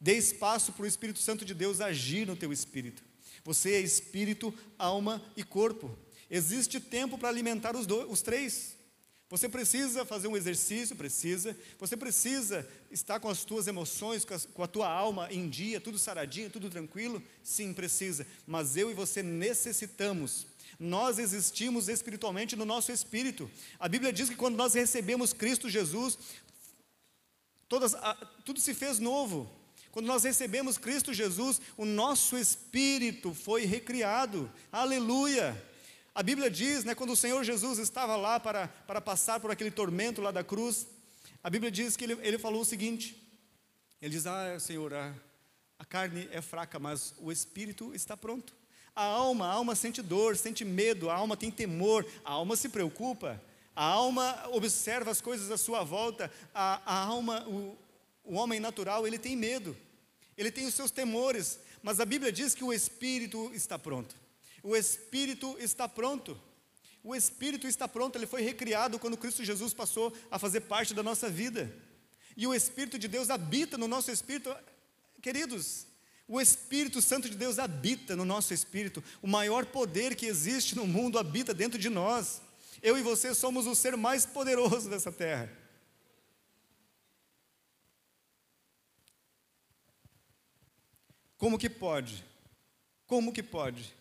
Dê espaço para o Espírito Santo de Deus agir no teu espírito. Você é espírito, alma e corpo. Existe tempo para alimentar os, dois, os três. Você precisa fazer um exercício, precisa. Você precisa estar com as tuas emoções, com a, com a tua alma em dia, tudo saradinho, tudo tranquilo. Sim, precisa. Mas eu e você necessitamos nós existimos espiritualmente no nosso espírito. A Bíblia diz que quando nós recebemos Cristo Jesus, todas, tudo se fez novo. Quando nós recebemos Cristo Jesus, o nosso espírito foi recriado. Aleluia! A Bíblia diz, né, quando o Senhor Jesus estava lá para, para passar por aquele tormento lá da cruz, a Bíblia diz que ele, ele falou o seguinte: ele diz, Ah, Senhor, a, a carne é fraca, mas o espírito está pronto. A alma, a alma sente dor, sente medo, a alma tem temor, a alma se preocupa, a alma observa as coisas à sua volta, a, a alma, o, o homem natural, ele tem medo, ele tem os seus temores, mas a Bíblia diz que o espírito está pronto. O espírito está pronto. O espírito está pronto, ele foi recriado quando Cristo Jesus passou a fazer parte da nossa vida. E o espírito de Deus habita no nosso espírito. Queridos, o Espírito Santo de Deus habita no nosso espírito. O maior poder que existe no mundo habita dentro de nós. Eu e você somos o ser mais poderoso dessa terra. Como que pode? Como que pode?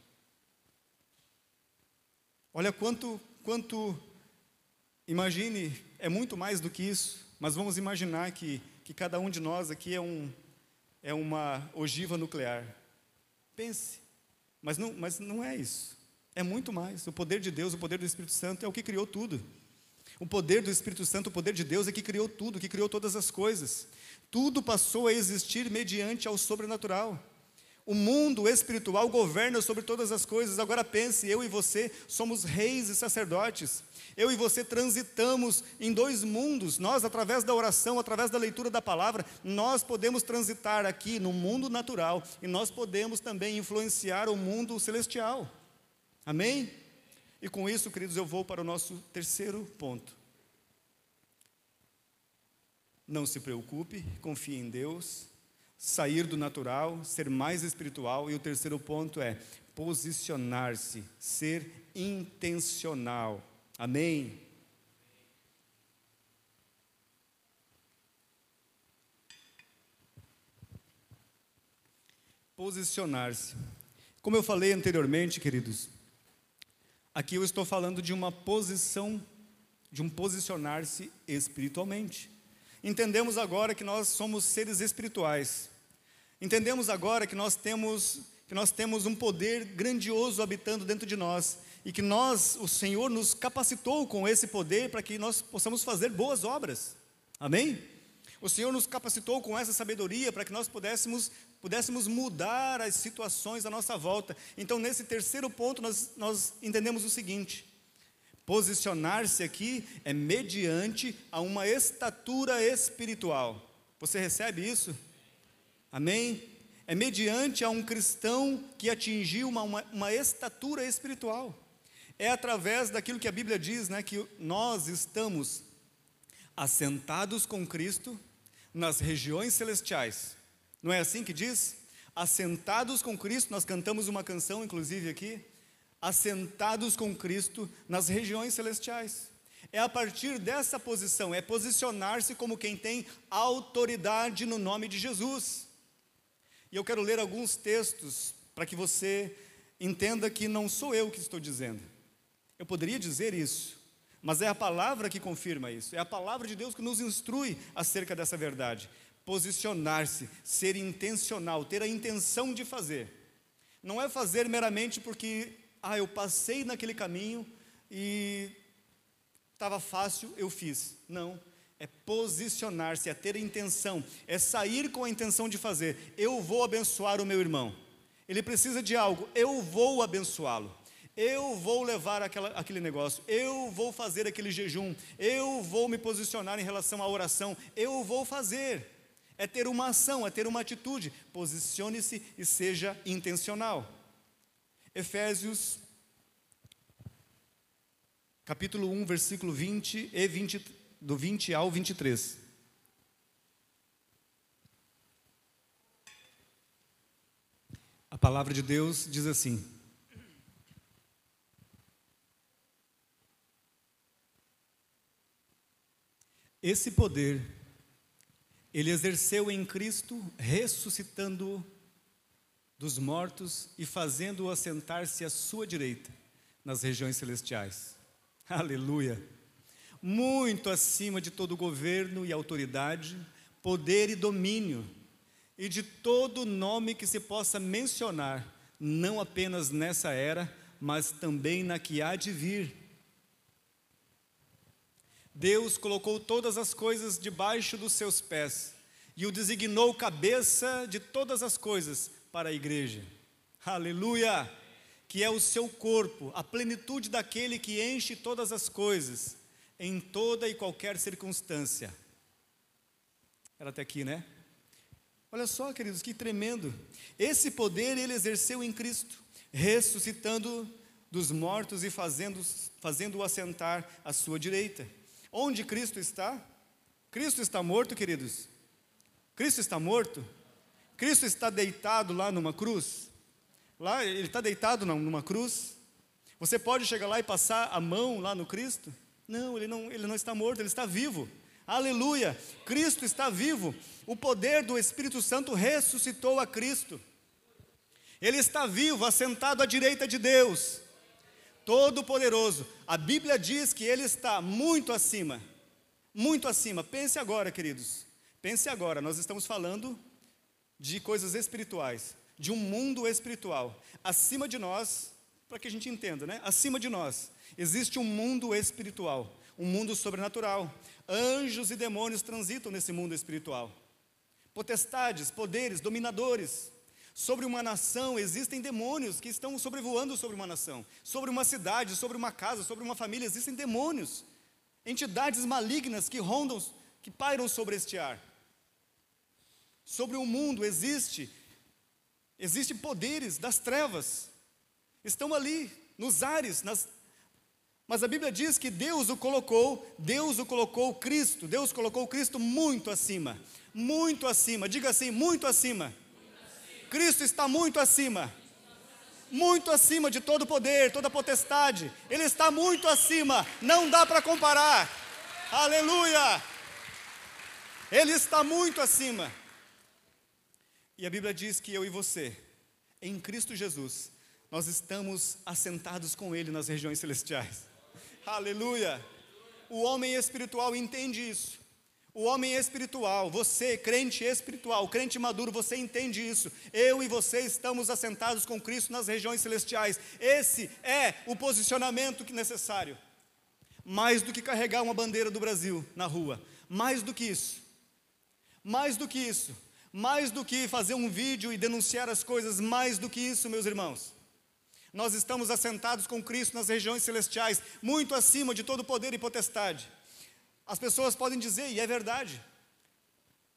Olha quanto, quanto, imagine, é muito mais do que isso, mas vamos imaginar que, que cada um de nós aqui é um, é uma ogiva nuclear. Pense, mas não, mas não é isso. É muito mais. O poder de Deus, o poder do Espírito Santo é o que criou tudo. O poder do Espírito Santo, o poder de Deus é que criou tudo, que criou todas as coisas. Tudo passou a existir mediante ao sobrenatural. O mundo espiritual governa sobre todas as coisas. Agora pense, eu e você somos reis e sacerdotes. Eu e você transitamos em dois mundos. Nós, através da oração, através da leitura da palavra, nós podemos transitar aqui no mundo natural e nós podemos também influenciar o mundo celestial. Amém? E com isso, queridos, eu vou para o nosso terceiro ponto. Não se preocupe, confie em Deus sair do natural, ser mais espiritual. E o terceiro ponto é posicionar-se, ser intencional. Amém? Posicionar-se. Como eu falei anteriormente, queridos, aqui eu estou falando de uma posição, de um posicionar-se espiritualmente. Entendemos agora que nós somos seres espirituais. Entendemos agora que nós temos que nós temos um poder grandioso habitando dentro de nós e que nós, o Senhor nos capacitou com esse poder para que nós possamos fazer boas obras. Amém? O Senhor nos capacitou com essa sabedoria para que nós pudéssemos, pudéssemos mudar as situações à nossa volta. Então, nesse terceiro ponto, nós, nós entendemos o seguinte: Posicionar-se aqui é mediante a uma estatura espiritual. Você recebe isso? Amém? É mediante a um cristão que atingiu uma, uma, uma estatura espiritual. É através daquilo que a Bíblia diz, né, que nós estamos assentados com Cristo nas regiões celestiais. Não é assim que diz? Assentados com Cristo, nós cantamos uma canção, inclusive aqui assentados com Cristo nas regiões celestiais. É a partir dessa posição, é posicionar-se como quem tem autoridade no nome de Jesus. E eu quero ler alguns textos para que você entenda que não sou eu que estou dizendo. Eu poderia dizer isso, mas é a palavra que confirma isso, é a palavra de Deus que nos instrui acerca dessa verdade. Posicionar-se, ser intencional, ter a intenção de fazer. Não é fazer meramente porque ah, eu passei naquele caminho e estava fácil, eu fiz. Não. É posicionar-se, é ter intenção, é sair com a intenção de fazer. Eu vou abençoar o meu irmão. Ele precisa de algo, eu vou abençoá-lo. Eu vou levar aquela, aquele negócio, eu vou fazer aquele jejum, eu vou me posicionar em relação à oração, eu vou fazer. É ter uma ação, é ter uma atitude. Posicione-se e seja intencional. Efésios capítulo 1, versículo 20 e 20, do 20 ao 23. A palavra de Deus diz assim: Esse poder ele exerceu em Cristo, ressuscitando-o dos mortos e fazendo-o assentar-se à sua direita nas regiões celestiais. Aleluia! Muito acima de todo governo e autoridade, poder e domínio, e de todo nome que se possa mencionar, não apenas nessa era, mas também na que há de vir Deus colocou todas as coisas debaixo dos seus pés e o designou cabeça de todas as coisas para a igreja. Aleluia! Que é o seu corpo, a plenitude daquele que enche todas as coisas, em toda e qualquer circunstância. Era até aqui, né? Olha só, queridos, que tremendo. Esse poder ele exerceu em Cristo, ressuscitando dos mortos e fazendo-o fazendo assentar à sua direita. Onde Cristo está? Cristo está morto, queridos? Cristo está morto? Cristo está deitado lá numa cruz? Lá, ele está deitado numa cruz? Você pode chegar lá e passar a mão lá no Cristo? Não, ele não, ele não está morto, ele está vivo. Aleluia! Cristo está vivo. O poder do Espírito Santo ressuscitou a Cristo. Ele está vivo, assentado à direita de Deus. Todo-Poderoso. A Bíblia diz que Ele está muito acima. Muito acima. Pense agora, queridos. Pense agora. Nós estamos falando de coisas espirituais, de um mundo espiritual. Acima de nós, para que a gente entenda, né? Acima de nós existe um mundo espiritual, um mundo sobrenatural. Anjos e demônios transitam nesse mundo espiritual. Potestades, poderes, dominadores, Sobre uma nação existem demônios que estão sobrevoando sobre uma nação. Sobre uma cidade, sobre uma casa, sobre uma família existem demônios. Entidades malignas que rondam, que pairam sobre este ar. Sobre o mundo existe existem poderes das trevas. Estão ali nos ares, nas, mas a Bíblia diz que Deus o colocou, Deus o colocou Cristo, Deus colocou Cristo muito acima, muito acima, diga assim, muito acima Cristo está muito acima. Muito acima de todo poder, toda potestade. Ele está muito acima. Não dá para comparar. Aleluia! Ele está muito acima. E a Bíblia diz que eu e você, em Cristo Jesus, nós estamos assentados com Ele nas regiões celestiais. Aleluia! O homem espiritual entende isso. O homem espiritual, você, crente espiritual, crente maduro, você entende isso. Eu e você estamos assentados com Cristo nas regiões celestiais. Esse é o posicionamento que necessário. Mais do que carregar uma bandeira do Brasil na rua, mais do que isso. Mais do que isso. Mais do que fazer um vídeo e denunciar as coisas, mais do que isso, meus irmãos. Nós estamos assentados com Cristo nas regiões celestiais, muito acima de todo poder e potestade. As pessoas podem dizer, e é verdade.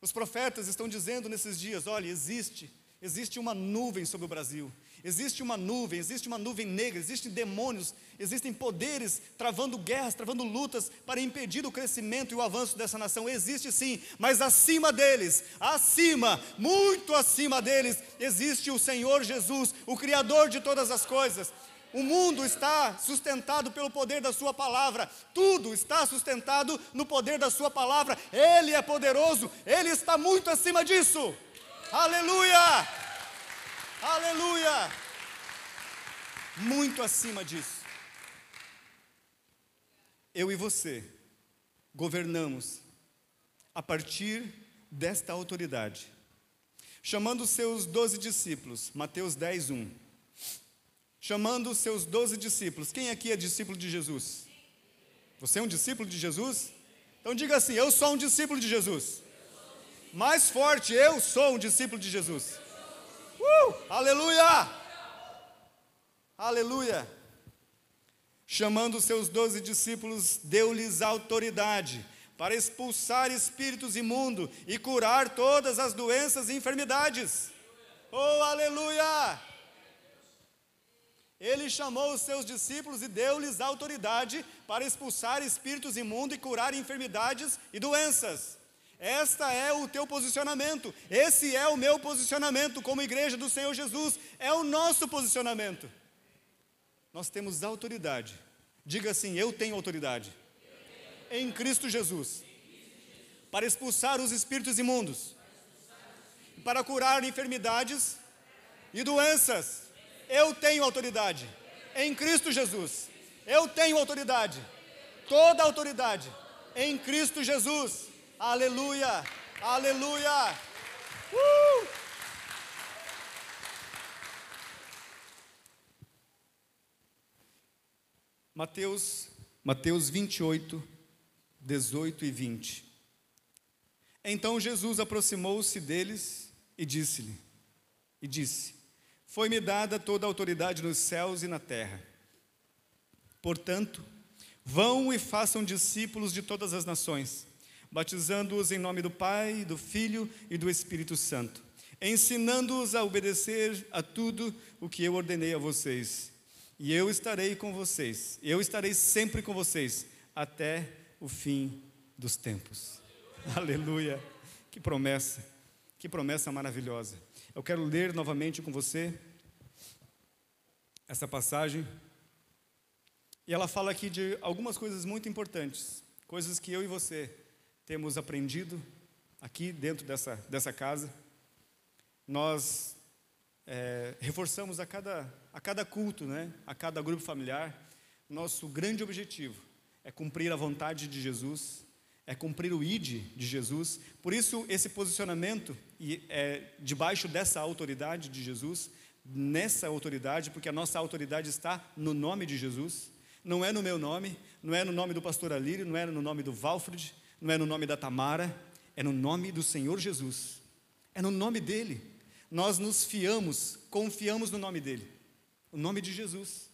Os profetas estão dizendo nesses dias: olha, existe, existe uma nuvem sobre o Brasil. Existe uma nuvem, existe uma nuvem negra, existem demônios, existem poderes travando guerras, travando lutas para impedir o crescimento e o avanço dessa nação. Existe sim, mas acima deles, acima, muito acima deles, existe o Senhor Jesus, o Criador de todas as coisas. O mundo está sustentado pelo poder da Sua palavra, tudo está sustentado no poder da Sua palavra. Ele é poderoso, Ele está muito acima disso. Aleluia! Aleluia! Muito acima disso. Eu e você governamos a partir desta autoridade, chamando seus doze discípulos, Mateus 10, 1 chamando os seus doze discípulos. Quem aqui é discípulo de Jesus? Você é um discípulo de Jesus? Então diga assim: Eu sou um discípulo de Jesus. Mais forte, eu sou um discípulo de Jesus. Uh, aleluia! Aleluia! Chamando os seus doze discípulos, deu-lhes autoridade para expulsar espíritos imundos e curar todas as doenças e enfermidades. Oh, aleluia! Ele chamou os seus discípulos e deu-lhes autoridade para expulsar espíritos imundos e curar enfermidades e doenças. Esta é o teu posicionamento. Esse é o meu posicionamento como igreja do Senhor Jesus. É o nosso posicionamento. Nós temos autoridade. Diga assim: Eu tenho autoridade. Em Cristo Jesus. Para expulsar os espíritos imundos. Para curar enfermidades e doenças. Eu tenho autoridade. Em Cristo Jesus. Eu tenho autoridade. Toda autoridade. Em Cristo Jesus. Aleluia! Aleluia! Uh! Mateus, Mateus 28, 18 e 20. Então Jesus aproximou-se deles e disse-lhe, e disse: Foi-me dada toda a autoridade nos céus e na terra. Portanto, vão e façam discípulos de todas as nações batizando-os em nome do Pai, do Filho e do Espírito Santo, ensinando-os a obedecer a tudo o que eu ordenei a vocês. E eu estarei com vocês, eu estarei sempre com vocês, até o fim dos tempos. Aleluia! Que promessa, que promessa maravilhosa. Eu quero ler novamente com você essa passagem. E ela fala aqui de algumas coisas muito importantes, coisas que eu e você temos aprendido aqui dentro dessa, dessa casa. Nós é, reforçamos a cada, a cada culto, né, a cada grupo familiar, nosso grande objetivo é cumprir a vontade de Jesus, é cumprir o ID de Jesus. Por isso, esse posicionamento é debaixo dessa autoridade de Jesus, nessa autoridade, porque a nossa autoridade está no nome de Jesus, não é no meu nome, não é no nome do pastor Alírio, não é no nome do Valfred, não é no nome da Tamara, é no nome do Senhor Jesus. É no nome dele. Nós nos fiamos, confiamos no nome dele. O nome de Jesus.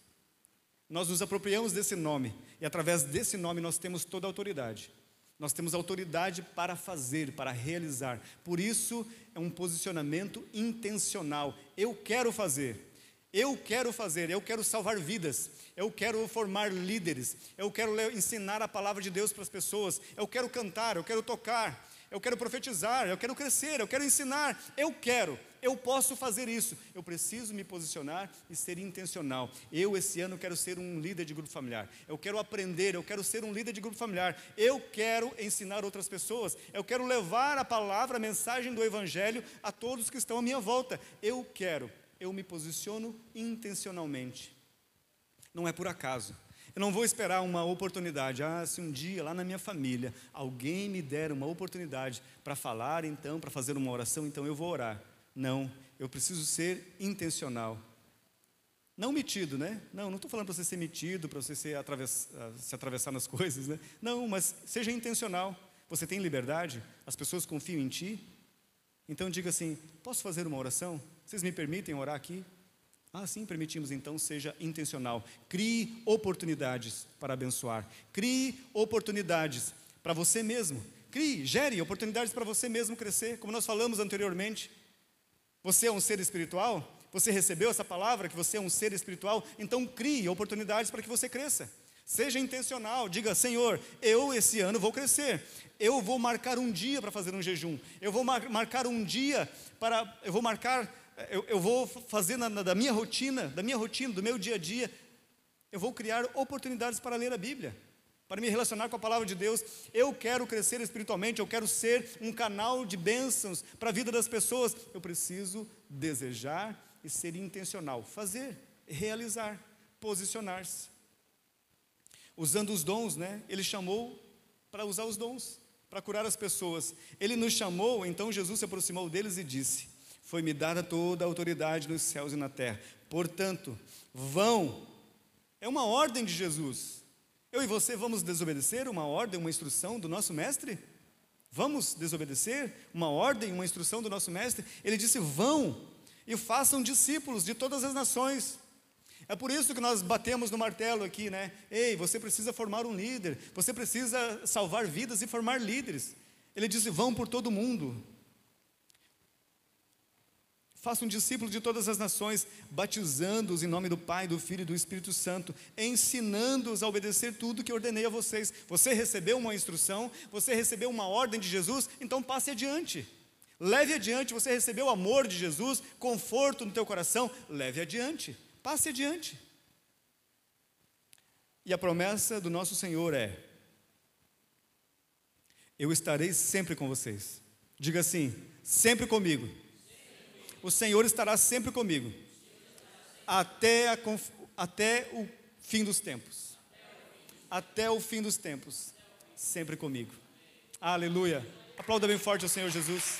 Nós nos apropriamos desse nome e através desse nome nós temos toda a autoridade. Nós temos autoridade para fazer, para realizar. Por isso é um posicionamento intencional. Eu quero fazer. Eu quero fazer, eu quero salvar vidas, eu quero formar líderes, eu quero ensinar a palavra de Deus para as pessoas, eu quero cantar, eu quero tocar, eu quero profetizar, eu quero crescer, eu quero ensinar, eu quero, eu posso fazer isso, eu preciso me posicionar e ser intencional. Eu, esse ano, quero ser um líder de grupo familiar, eu quero aprender, eu quero ser um líder de grupo familiar, eu quero ensinar outras pessoas, eu quero levar a palavra, a mensagem do Evangelho a todos que estão à minha volta, eu quero eu me posiciono intencionalmente. Não é por acaso. Eu não vou esperar uma oportunidade. Ah, se um dia lá na minha família alguém me der uma oportunidade para falar, então, para fazer uma oração, então eu vou orar. Não, eu preciso ser intencional. Não metido, né? Não, não estou falando para você ser metido, para você se, atravess, se atravessar nas coisas, né? Não, mas seja intencional. Você tem liberdade, as pessoas confiam em ti. Então diga assim: posso fazer uma oração? Vocês me permitem orar aqui? Ah, sim, permitimos então, seja intencional. Crie oportunidades para abençoar. Crie oportunidades para você mesmo. Crie, gere oportunidades para você mesmo crescer, como nós falamos anteriormente. Você é um ser espiritual? Você recebeu essa palavra que você é um ser espiritual? Então crie oportunidades para que você cresça. Seja intencional, diga: Senhor, eu esse ano vou crescer. Eu vou marcar um dia para fazer um jejum. Eu vou mar marcar um dia para. Eu vou marcar eu, eu vou fazer na, na, da minha rotina, da minha rotina, do meu dia a dia, eu vou criar oportunidades para ler a Bíblia, para me relacionar com a palavra de Deus. Eu quero crescer espiritualmente, eu quero ser um canal de bênçãos para a vida das pessoas. Eu preciso desejar e ser intencional, fazer, realizar, posicionar-se. Usando os dons, né? Ele chamou para usar os dons, para curar as pessoas. Ele nos chamou, então Jesus se aproximou deles e disse: foi-me dada toda a autoridade nos céus e na terra. Portanto, vão. É uma ordem de Jesus. Eu e você vamos desobedecer uma ordem, uma instrução do nosso mestre? Vamos desobedecer uma ordem, uma instrução do nosso mestre? Ele disse: vão e façam discípulos de todas as nações. É por isso que nós batemos no martelo aqui, né? Ei, você precisa formar um líder, você precisa salvar vidas e formar líderes. Ele disse: vão por todo mundo, Faça um discípulo de todas as nações, batizando-os em nome do Pai, do Filho e do Espírito Santo, ensinando-os a obedecer tudo que ordenei a vocês. Você recebeu uma instrução, você recebeu uma ordem de Jesus, então passe adiante. Leve adiante, você recebeu o amor de Jesus, conforto no teu coração, leve adiante. Passe adiante. E a promessa do nosso Senhor é: Eu estarei sempre com vocês. Diga assim: sempre comigo. O Senhor estará sempre comigo. Até, a, até o fim dos tempos. Até o fim dos tempos. Sempre comigo. Aleluia. Aplauda bem forte ao Senhor Jesus.